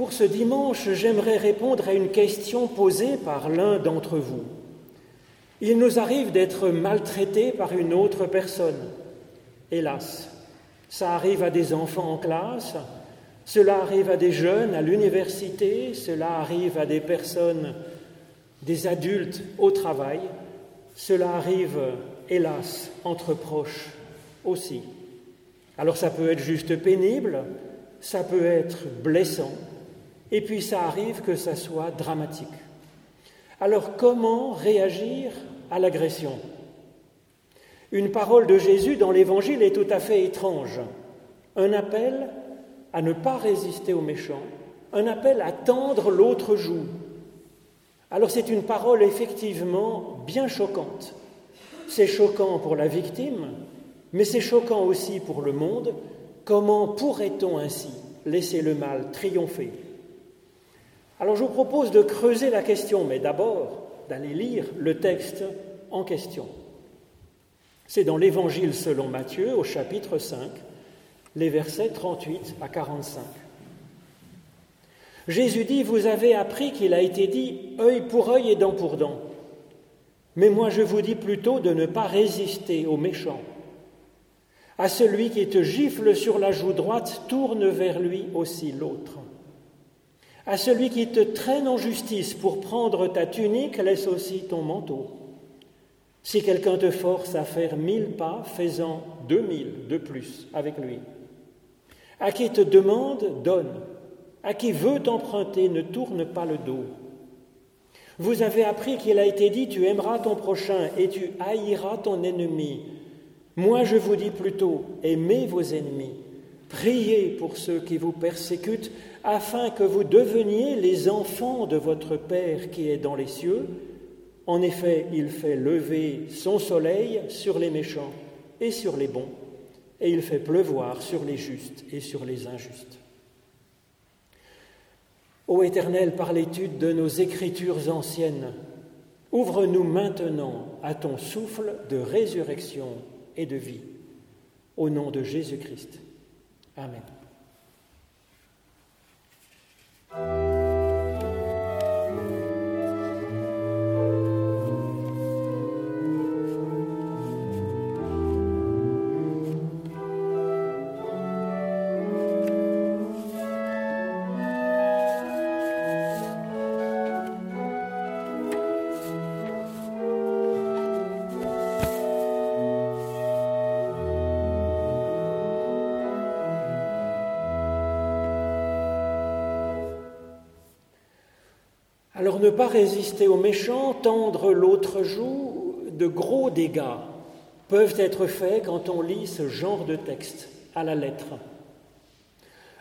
Pour ce dimanche, j'aimerais répondre à une question posée par l'un d'entre vous. Il nous arrive d'être maltraités par une autre personne. Hélas, ça arrive à des enfants en classe, cela arrive à des jeunes à l'université, cela arrive à des personnes, des adultes au travail, cela arrive, hélas, entre proches aussi. Alors ça peut être juste pénible, ça peut être blessant, et puis ça arrive que ça soit dramatique. Alors comment réagir à l'agression? Une parole de Jésus dans l'Évangile est tout à fait étrange. Un appel à ne pas résister aux méchants, un appel à tendre l'autre joue. Alors c'est une parole effectivement bien choquante. C'est choquant pour la victime, mais c'est choquant aussi pour le monde. Comment pourrait-on ainsi laisser le mal triompher? Alors je vous propose de creuser la question, mais d'abord d'aller lire le texte en question. C'est dans l'Évangile selon Matthieu au chapitre 5, les versets 38 à 45. Jésus dit, vous avez appris qu'il a été dit œil pour œil et dent pour dent. Mais moi je vous dis plutôt de ne pas résister aux méchants. À celui qui te gifle sur la joue droite, tourne vers lui aussi l'autre. À celui qui te traîne en justice pour prendre ta tunique, laisse aussi ton manteau. Si quelqu'un te force à faire mille pas, fais-en deux mille de plus avec lui. À qui te demande, donne. À qui veut t'emprunter, ne tourne pas le dos. Vous avez appris qu'il a été dit, tu aimeras ton prochain et tu haïras ton ennemi. Moi je vous dis plutôt, aimez vos ennemis, priez pour ceux qui vous persécutent, afin que vous deveniez les enfants de votre Père qui est dans les cieux. En effet, il fait lever son soleil sur les méchants et sur les bons et il fait pleuvoir sur les justes et sur les injustes. Ô Éternel, par l'étude de nos écritures anciennes, ouvre-nous maintenant à ton souffle de résurrection et de vie. Au nom de Jésus-Christ. Amen. Ne pas résister aux méchants, tendre l'autre joue, de gros dégâts peuvent être faits quand on lit ce genre de texte à la lettre.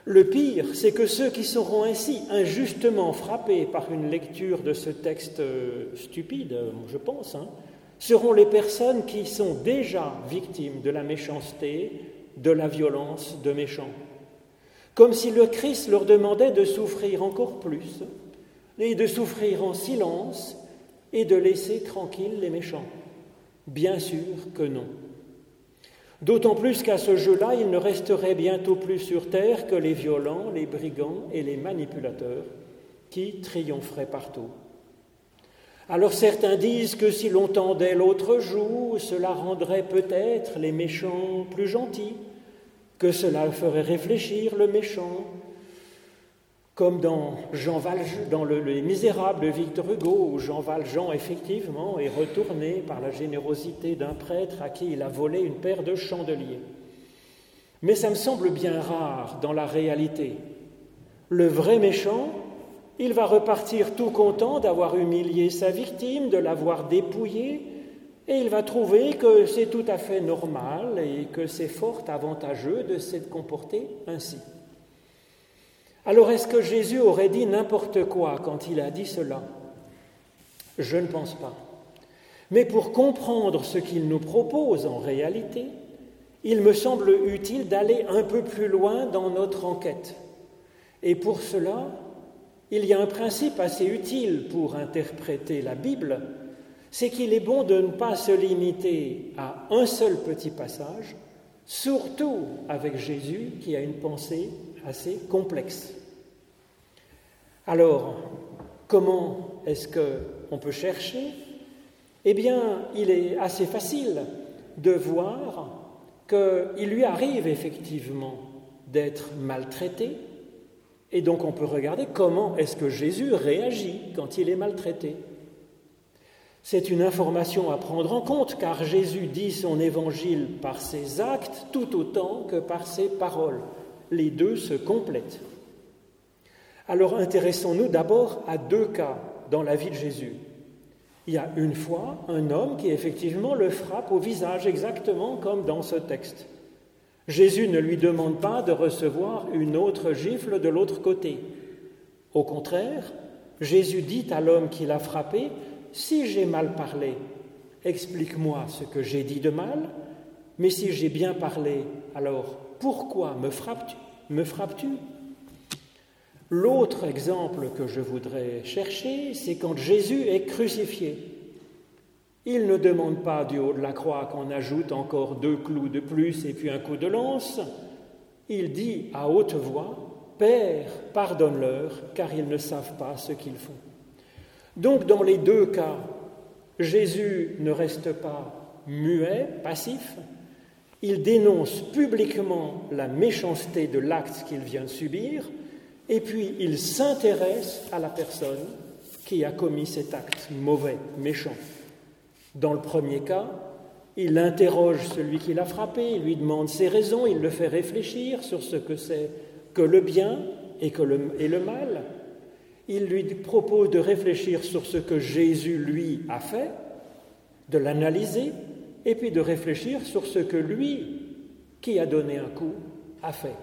Le pire, c'est que ceux qui seront ainsi injustement frappés par une lecture de ce texte euh, stupide, je pense, hein, seront les personnes qui sont déjà victimes de la méchanceté, de la violence de méchants. Comme si le Christ leur demandait de souffrir encore plus et de souffrir en silence et de laisser tranquilles les méchants Bien sûr que non. D'autant plus qu'à ce jeu-là, il ne resterait bientôt plus sur terre que les violents, les brigands et les manipulateurs qui triompheraient partout. Alors certains disent que si l'on tendait l'autre joue, cela rendrait peut-être les méchants plus gentils, que cela ferait réfléchir le méchant, comme dans, Jean Valjean, dans le, Les Misérables de Victor Hugo, où Jean Valjean, effectivement, est retourné par la générosité d'un prêtre à qui il a volé une paire de chandeliers. Mais ça me semble bien rare dans la réalité. Le vrai méchant, il va repartir tout content d'avoir humilié sa victime, de l'avoir dépouillé, et il va trouver que c'est tout à fait normal et que c'est fort avantageux de se comporter ainsi. Alors est-ce que Jésus aurait dit n'importe quoi quand il a dit cela? Je ne pense pas. Mais pour comprendre ce qu'il nous propose en réalité, il me semble utile d'aller un peu plus loin dans notre enquête. Et pour cela, il y a un principe assez utile pour interpréter la Bible, c'est qu'il est bon de ne pas se limiter à un seul petit passage, surtout avec Jésus qui a une pensée assez complexe. Alors, comment est-ce qu'on peut chercher? Eh bien, il est assez facile de voir qu'il lui arrive effectivement d'être maltraité, et donc on peut regarder comment est-ce que Jésus réagit quand il est maltraité. C'est une information à prendre en compte car Jésus dit son évangile par ses actes tout autant que par ses paroles. Les deux se complètent. Alors intéressons-nous d'abord à deux cas dans la vie de Jésus. Il y a une fois un homme qui effectivement le frappe au visage exactement comme dans ce texte. Jésus ne lui demande pas de recevoir une autre gifle de l'autre côté. Au contraire, Jésus dit à l'homme qui l'a frappé, Si j'ai mal parlé, explique-moi ce que j'ai dit de mal, mais si j'ai bien parlé, alors pourquoi me frappes-tu Me frappes-tu? L'autre exemple que je voudrais chercher, c'est quand Jésus est crucifié. Il ne demande pas du haut de la croix qu'on ajoute encore deux clous de plus et puis un coup de lance. Il dit à haute voix, Père, pardonne-leur, car ils ne savent pas ce qu'ils font. Donc dans les deux cas, Jésus ne reste pas muet, passif, il dénonce publiquement la méchanceté de l'acte qu'il vient de subir, et puis il s'intéresse à la personne qui a commis cet acte mauvais, méchant. Dans le premier cas, il interroge celui qui l'a frappé, il lui demande ses raisons, il le fait réfléchir sur ce que c'est que le bien et, que le, le mal. Il lui propose de réfléchir sur ce que Jésus, lui, a fait, de l'analyser, et puis de réfléchir sur ce que lui, qui a donné un coup, a fait.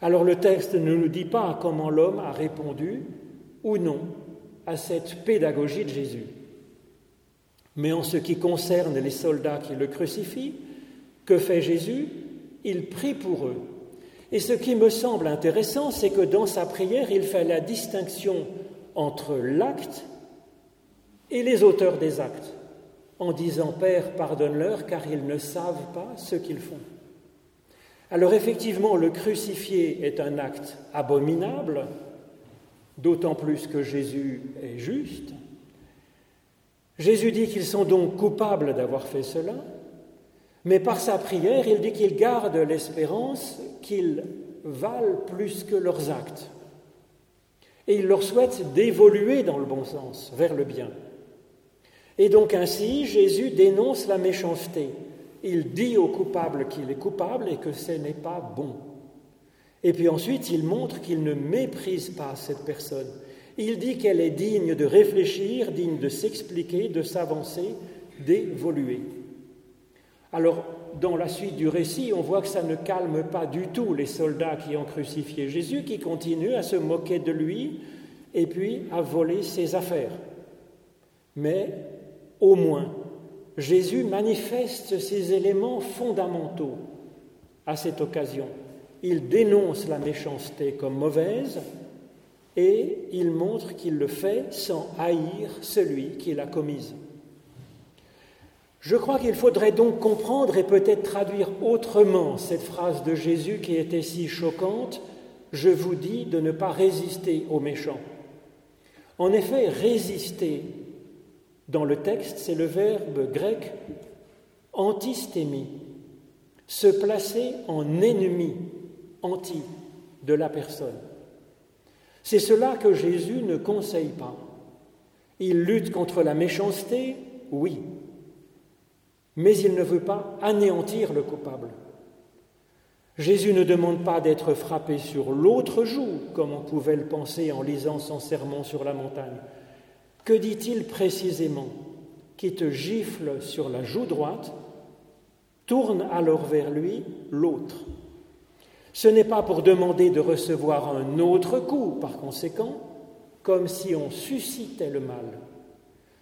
Alors le texte ne nous dit pas comment l'homme a répondu ou non à cette pédagogie de Jésus. Mais en ce qui concerne les soldats qui le crucifient, que fait Jésus? Il prie pour eux. Et ce qui me semble intéressant, c'est que dans sa prière, il fait la distinction entre l'acte et les auteurs des actes, en disant Père, pardonne-leur, car ils ne savent pas ce qu'ils font. Alors effectivement, le crucifié est un acte abominable, d'autant plus que Jésus est juste. Jésus dit qu'ils sont donc coupables d'avoir fait cela, mais par sa prière, il dit qu'ils gardent l'espérance qu'ils valent plus que leurs actes. Et il leur souhaite d'évoluer dans le bon sens, vers le bien. Et donc ainsi, Jésus dénonce la méchanceté il dit au coupable qu'il est coupable et que ce n'est pas bon. Et puis ensuite, il montre qu'il ne méprise pas cette personne. Il dit qu'elle est digne de réfléchir, digne de s'expliquer, de s'avancer, d'évoluer. Alors, dans la suite du récit, on voit que ça ne calme pas du tout les soldats qui ont crucifié Jésus, qui continuent à se moquer de lui et puis à voler ses affaires. Mais au moins, Jésus manifeste ces éléments fondamentaux à cette occasion. Il dénonce la méchanceté comme mauvaise et il montre qu'il le fait sans haïr celui qui l'a commise. Je crois qu'il faudrait donc comprendre et peut-être traduire autrement cette phrase de Jésus qui était si choquante, Je vous dis de ne pas résister aux méchants. En effet, résister dans le texte, c'est le verbe grec antistémie, se placer en ennemi, anti de la personne. C'est cela que Jésus ne conseille pas. Il lutte contre la méchanceté, oui, mais il ne veut pas anéantir le coupable. Jésus ne demande pas d'être frappé sur l'autre joue, comme on pouvait le penser en lisant son sermon sur la montagne. Que dit-il précisément Qui te gifle sur la joue droite, tourne alors vers lui l'autre. Ce n'est pas pour demander de recevoir un autre coup, par conséquent, comme si on suscitait le mal.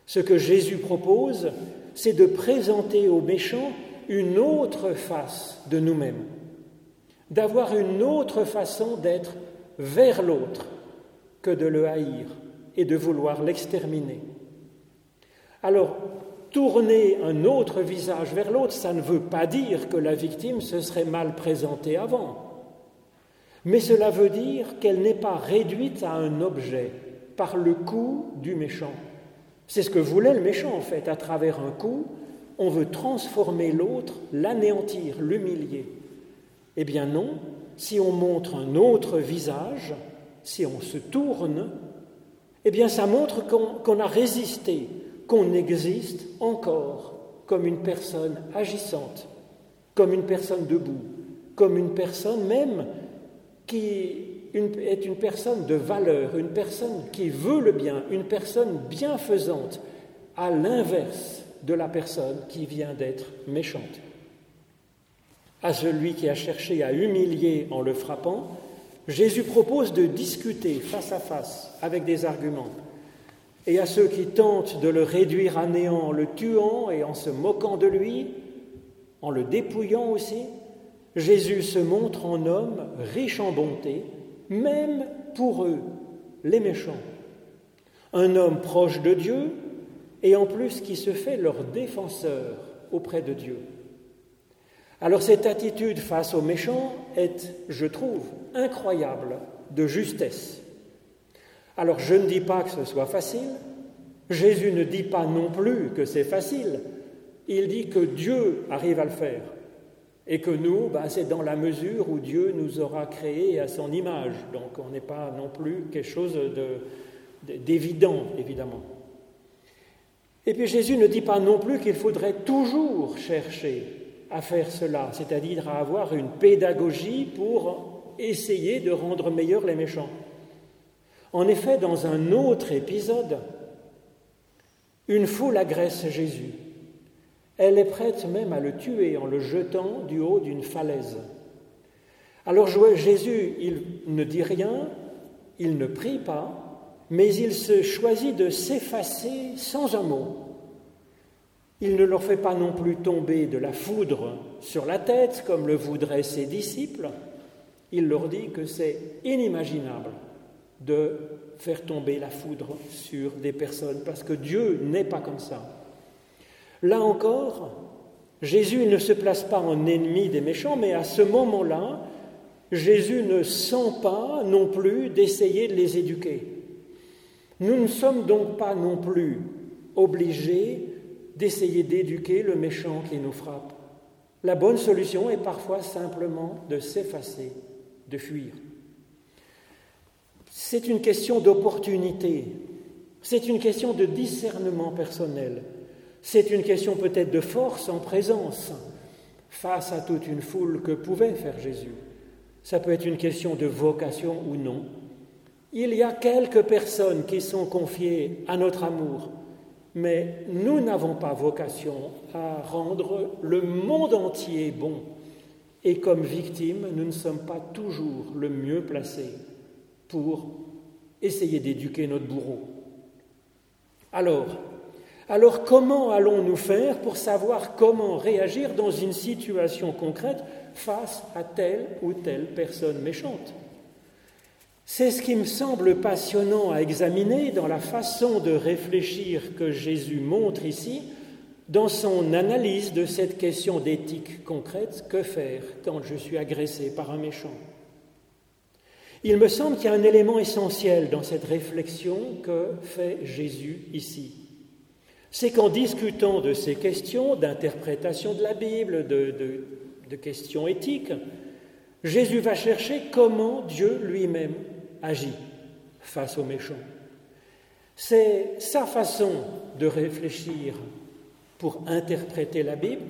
Ce que Jésus propose, c'est de présenter aux méchants une autre face de nous-mêmes, d'avoir une autre façon d'être vers l'autre que de le haïr et de vouloir l'exterminer. Alors, tourner un autre visage vers l'autre, ça ne veut pas dire que la victime se serait mal présentée avant. mais cela veut dire qu'elle n'est pas réduite à un objet par le coup du méchant. C'est ce que voulait le méchant en fait. À travers un coup, on veut transformer l'autre, l'anéantir, l'humilier. Eh bien non, si on montre un autre visage, si on se tourne, eh bien ça montre qu'on a résisté, qu'on existe encore comme une personne agissante, comme une personne debout, comme une personne même qui est une personne de valeur, une personne qui veut le bien, une personne bienfaisante, à l'inverse de la personne qui vient d'être méchante. À celui qui a cherché à humilier en le frappant, Jésus propose de discuter face à face avec des arguments. Et à ceux qui tentent de le réduire à néant en le tuant et en se moquant de lui, en le dépouillant aussi, Jésus se montre en homme riche en bonté, même pour eux, les méchants. Un homme proche de Dieu et en plus qui se fait leur défenseur auprès de Dieu. Alors cette attitude face aux méchants est, je trouve, incroyable de justesse. Alors je ne dis pas que ce soit facile, Jésus ne dit pas non plus que c'est facile, il dit que Dieu arrive à le faire. Et que nous, ben, c'est dans la mesure où Dieu nous aura créés à son image. Donc on n'est pas non plus quelque chose d'évident, évidemment. Et puis Jésus ne dit pas non plus qu'il faudrait toujours chercher à faire cela, c'est-à-dire à avoir une pédagogie pour essayer de rendre meilleurs les méchants. En effet, dans un autre épisode, une foule agresse Jésus. Elle est prête même à le tuer en le jetant du haut d'une falaise. Alors Jésus, il ne dit rien, il ne prie pas, mais il se choisit de s'effacer sans un mot. Il ne leur fait pas non plus tomber de la foudre sur la tête comme le voudraient ses disciples. Il leur dit que c'est inimaginable de faire tomber la foudre sur des personnes parce que Dieu n'est pas comme ça. Là encore, Jésus ne se place pas en ennemi des méchants, mais à ce moment-là, Jésus ne sent pas non plus d'essayer de les éduquer. Nous ne sommes donc pas non plus obligés d'essayer d'éduquer le méchant qui nous frappe. La bonne solution est parfois simplement de s'effacer, de fuir. C'est une question d'opportunité, c'est une question de discernement personnel. C'est une question peut-être de force en présence face à toute une foule que pouvait faire Jésus. Ça peut être une question de vocation ou non. Il y a quelques personnes qui sont confiées à notre amour, mais nous n'avons pas vocation à rendre le monde entier bon. Et comme victimes, nous ne sommes pas toujours le mieux placés pour essayer d'éduquer notre bourreau. Alors, alors comment allons-nous faire pour savoir comment réagir dans une situation concrète face à telle ou telle personne méchante? C'est ce qui me semble passionnant à examiner dans la façon de réfléchir que Jésus montre ici, dans son analyse de cette question d'éthique concrète, que faire quand je suis agressé par un méchant? Il me semble qu'il y a un élément essentiel dans cette réflexion que fait Jésus ici. C'est qu'en discutant de ces questions d'interprétation de la Bible, de, questions éthiques, Jésus va chercher comment Dieu lui-même agit face aux méchants. C'est sa façon de réfléchir pour interpréter la Bible,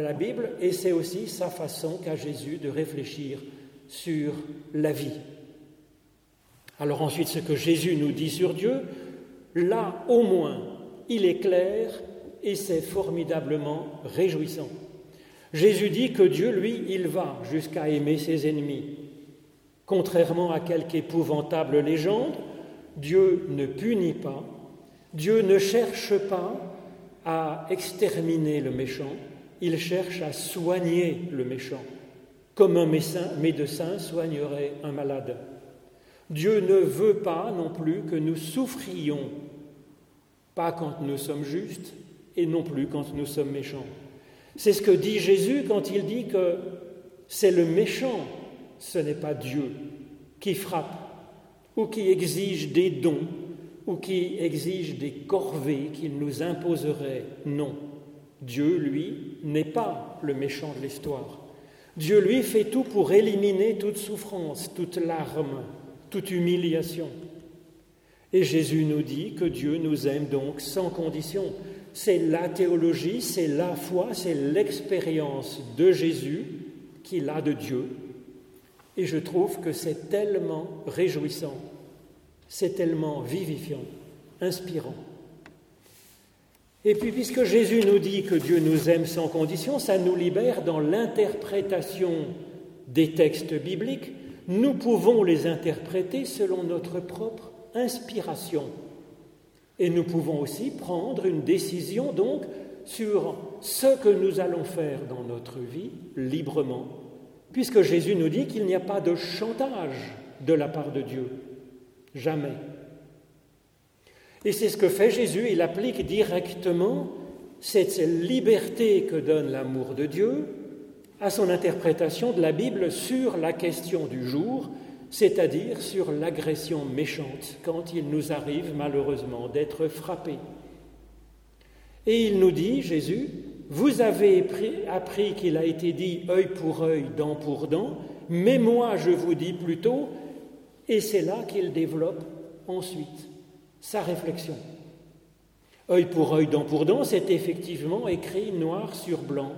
la Bible et c'est aussi sa façon qu'a Jésus de réfléchir sur la vie. Alors ensuite, ce que Jésus nous dit sur Dieu, là au moins, il est clair et c'est formidablement réjouissant. Jésus dit que Dieu, lui, il va jusqu'à aimer ses ennemis. Contrairement à quelque épouvantable légende, Dieu ne punit pas, Dieu ne cherche pas à exterminer le méchant, il cherche à soigner le méchant, comme un médecin soignerait un malade. Dieu ne veut pas non plus que nous souffrions pas quand nous sommes justes et non plus quand nous sommes méchants. C'est ce que dit Jésus quand il dit que c'est le méchant, ce n'est pas Dieu qui frappe ou qui exige des dons ou qui exige des corvées qu'il nous imposerait. Non, Dieu, lui, n'est pas le méchant de l'histoire. Dieu, lui, fait tout pour éliminer toute souffrance, toute larme, toute humiliation. Et Jésus nous dit que Dieu nous aime donc sans condition. C'est la théologie, c'est la foi, c'est l'expérience de Jésus qu'il a de Dieu. Et je trouve que c'est tellement réjouissant, c'est tellement vivifiant, inspirant. Et puis, puisque Jésus nous dit que Dieu nous aime sans condition, ça nous libère dans l'interprétation des textes bibliques. Nous pouvons les interpréter selon notre propre inspiration. Et nous pouvons aussi prendre une décision donc sur ce que nous allons faire dans notre vie librement, puisque Jésus nous dit qu'il n'y a pas de chantage de la part de Dieu. Jamais. Et c'est ce que fait Jésus, il applique directement cette liberté que donne l'amour de Dieu à son interprétation de la Bible sur la question du jour, c'est-à-dire sur l'agression méchante, quand il nous arrive malheureusement d'être frappés. Et il nous dit, Jésus, vous avez appris qu'il a été dit œil pour œil, dent pour dent, mais moi je vous dis plutôt, et c'est là qu'il développe ensuite sa réflexion. Œil pour œil, dent pour dent, c'est effectivement écrit noir sur blanc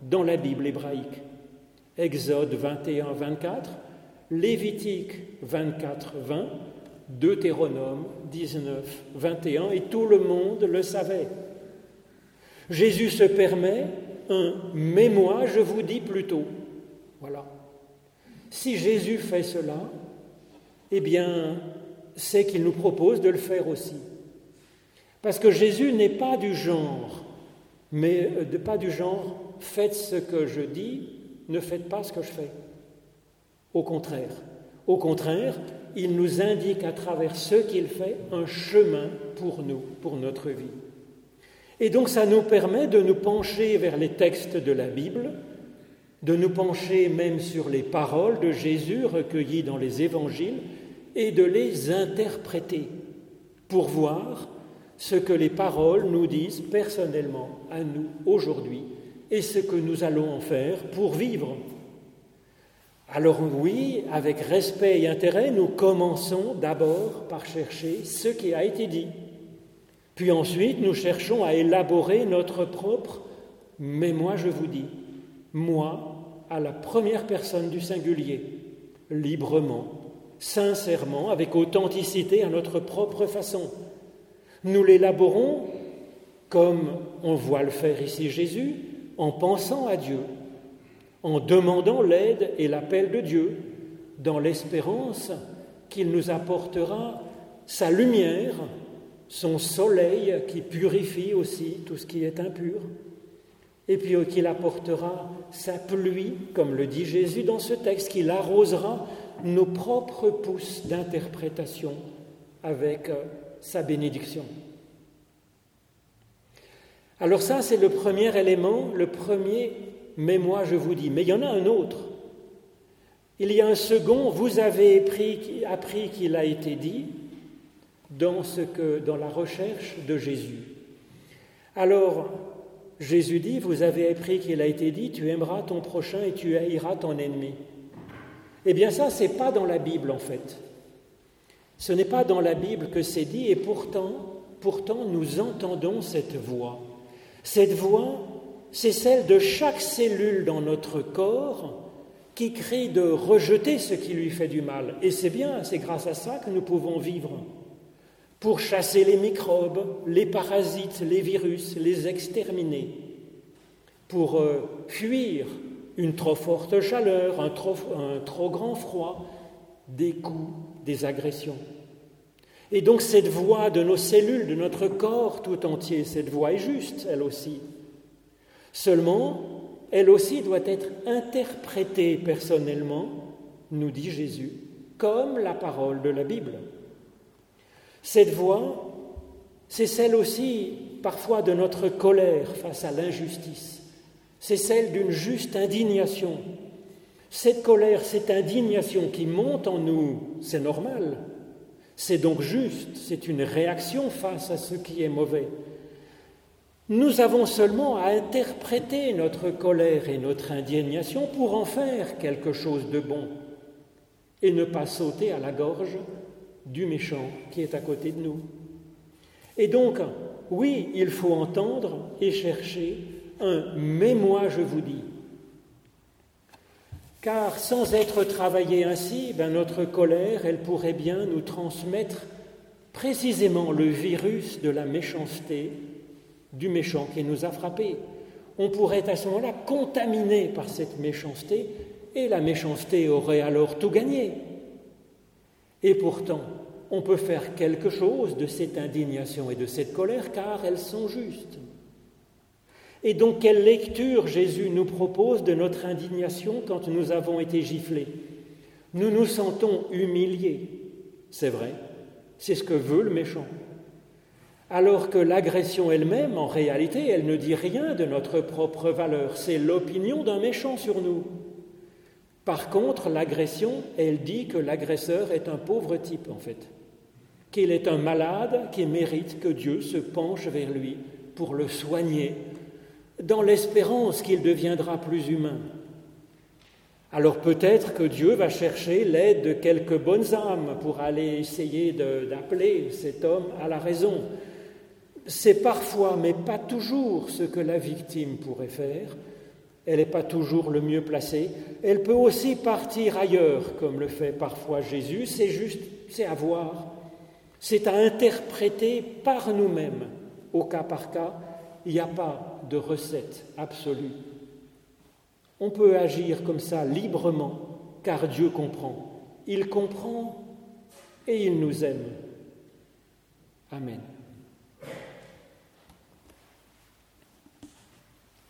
dans la Bible hébraïque. Exode 21, 24, Lévitique 24, 20, Deutéronome 19, 21, et tout le monde le savait. Jésus se permet un mais moi, je vous dis plutôt. Voilà. Si Jésus fait cela, eh bien, c'est qu'il nous propose de le faire aussi. Parce que Jésus n'est pas du genre, mais euh, pas du genre faites ce que je dis, ne faites pas ce que je fais. Au contraire, au contraire, il nous indique à travers ce qu'il fait un chemin pour nous, pour notre vie. Et donc ça nous permet de nous pencher vers les textes de la Bible, de nous pencher même sur les paroles de Jésus recueillies dans les évangiles, et de les interpréter pour voir ce que les paroles nous disent personnellement à nous aujourd'hui et ce que nous allons en faire pour vivre. Alors oui, avec respect et intérêt, nous commençons d'abord par chercher ce qui a été dit. Puis ensuite, nous cherchons à élaborer notre propre mais moi je vous dis, moi à la première personne du singulier, librement, sincèrement, avec authenticité à notre propre façon. Nous l'élaborons comme on voit le faire ici Jésus, en pensant à Dieu, en demandant l'aide et l'appel de Dieu, dans l'espérance qu'il nous apportera sa lumière, son soleil qui purifie aussi tout ce qui est impur, et puis qu'il apportera sa pluie, comme le dit Jésus dans ce texte, qu'il arrosera nos propres pousses d'interprétation avec euh, sa bénédiction. Alors ça, c'est le premier élément, le premier, mais moi je vous dis. Mais il y en a un autre. Il y a un second, vous avez appris, qu'il a été dit dans, la recherche de Jésus. Alors, Jésus dit, vous avez appris qu'il a été dit, tu aimeras ton prochain et tu haïras ton ennemi. Eh bien ça, c'est pas dans la Bible en fait. Ce n'est pas dans la Bible que c'est dit et pourtant, pourtant nous entendons cette voix. Cette voix, c'est celle de chaque cellule dans notre corps qui crie de rejeter ce qui lui fait du mal. Et c'est bien, c'est grâce à ça que nous pouvons vivre. Pour chasser les microbes, les parasites, les virus, les exterminer. Pour euh, fuir une trop forte chaleur, un trop, un trop grand froid, des coups, des agressions. Et donc cette voix de nos cellules, de notre corps tout entier, cette voix est juste, elle aussi. Seulement, elle aussi doit être interprétée personnellement, nous dit Jésus, comme la parole de la Bible. Cette voix, c'est celle aussi parfois de notre colère face à l'injustice, c'est celle d'une juste indignation. Cette colère, cette indignation qui monte en nous, c'est normal. C'est donc juste, c'est une réaction face à ce qui est mauvais. Nous avons seulement à interpréter notre colère et notre indignation pour en faire quelque chose de bon et ne pas sauter à la gorge du méchant qui est à côté de nous. Et donc, oui, il faut entendre et chercher un mais je vous dis. Car sans être travaillée ainsi, ben notre colère, elle pourrait bien nous transmettre précisément le virus de la méchanceté du méchant qui nous a frappés. On pourrait à ce moment-là contaminer par cette méchanceté et la méchanceté aurait alors tout gagné. Et pourtant, on peut faire quelque chose de cette indignation et de cette colère car elles sont justes. Et donc, quelle lecture Jésus nous propose de notre indignation quand nous avons été giflés? Nous nous sentons humiliés, c'est vrai, c'est ce que veut le méchant. Alors que l'agression elle-même, en réalité, elle ne dit rien de notre propre valeur, c'est l'opinion d'un méchant sur nous. Par contre, l'agression, elle dit que l'agresseur est un pauvre type, en fait, qu'il est un malade qui mérite que Dieu se penche vers lui pour le soigner dans l'espérance qu'il deviendra plus humain. Alors peut-être que Dieu va chercher l'aide de quelques bonnes âmes pour aller essayer d'appeler cet homme à la raison. C'est parfois, mais pas toujours, ce que la victime pourrait faire. Elle n'est pas toujours le mieux placée. Elle peut aussi partir ailleurs, comme le fait parfois Jésus. C'est juste, c'est à voir. C'est à interpréter par nous-mêmes, au cas par cas, il n'y a pas de recette absolue. On peut agir comme ça librement, car Dieu comprend. Il comprend et il nous aime. Amen.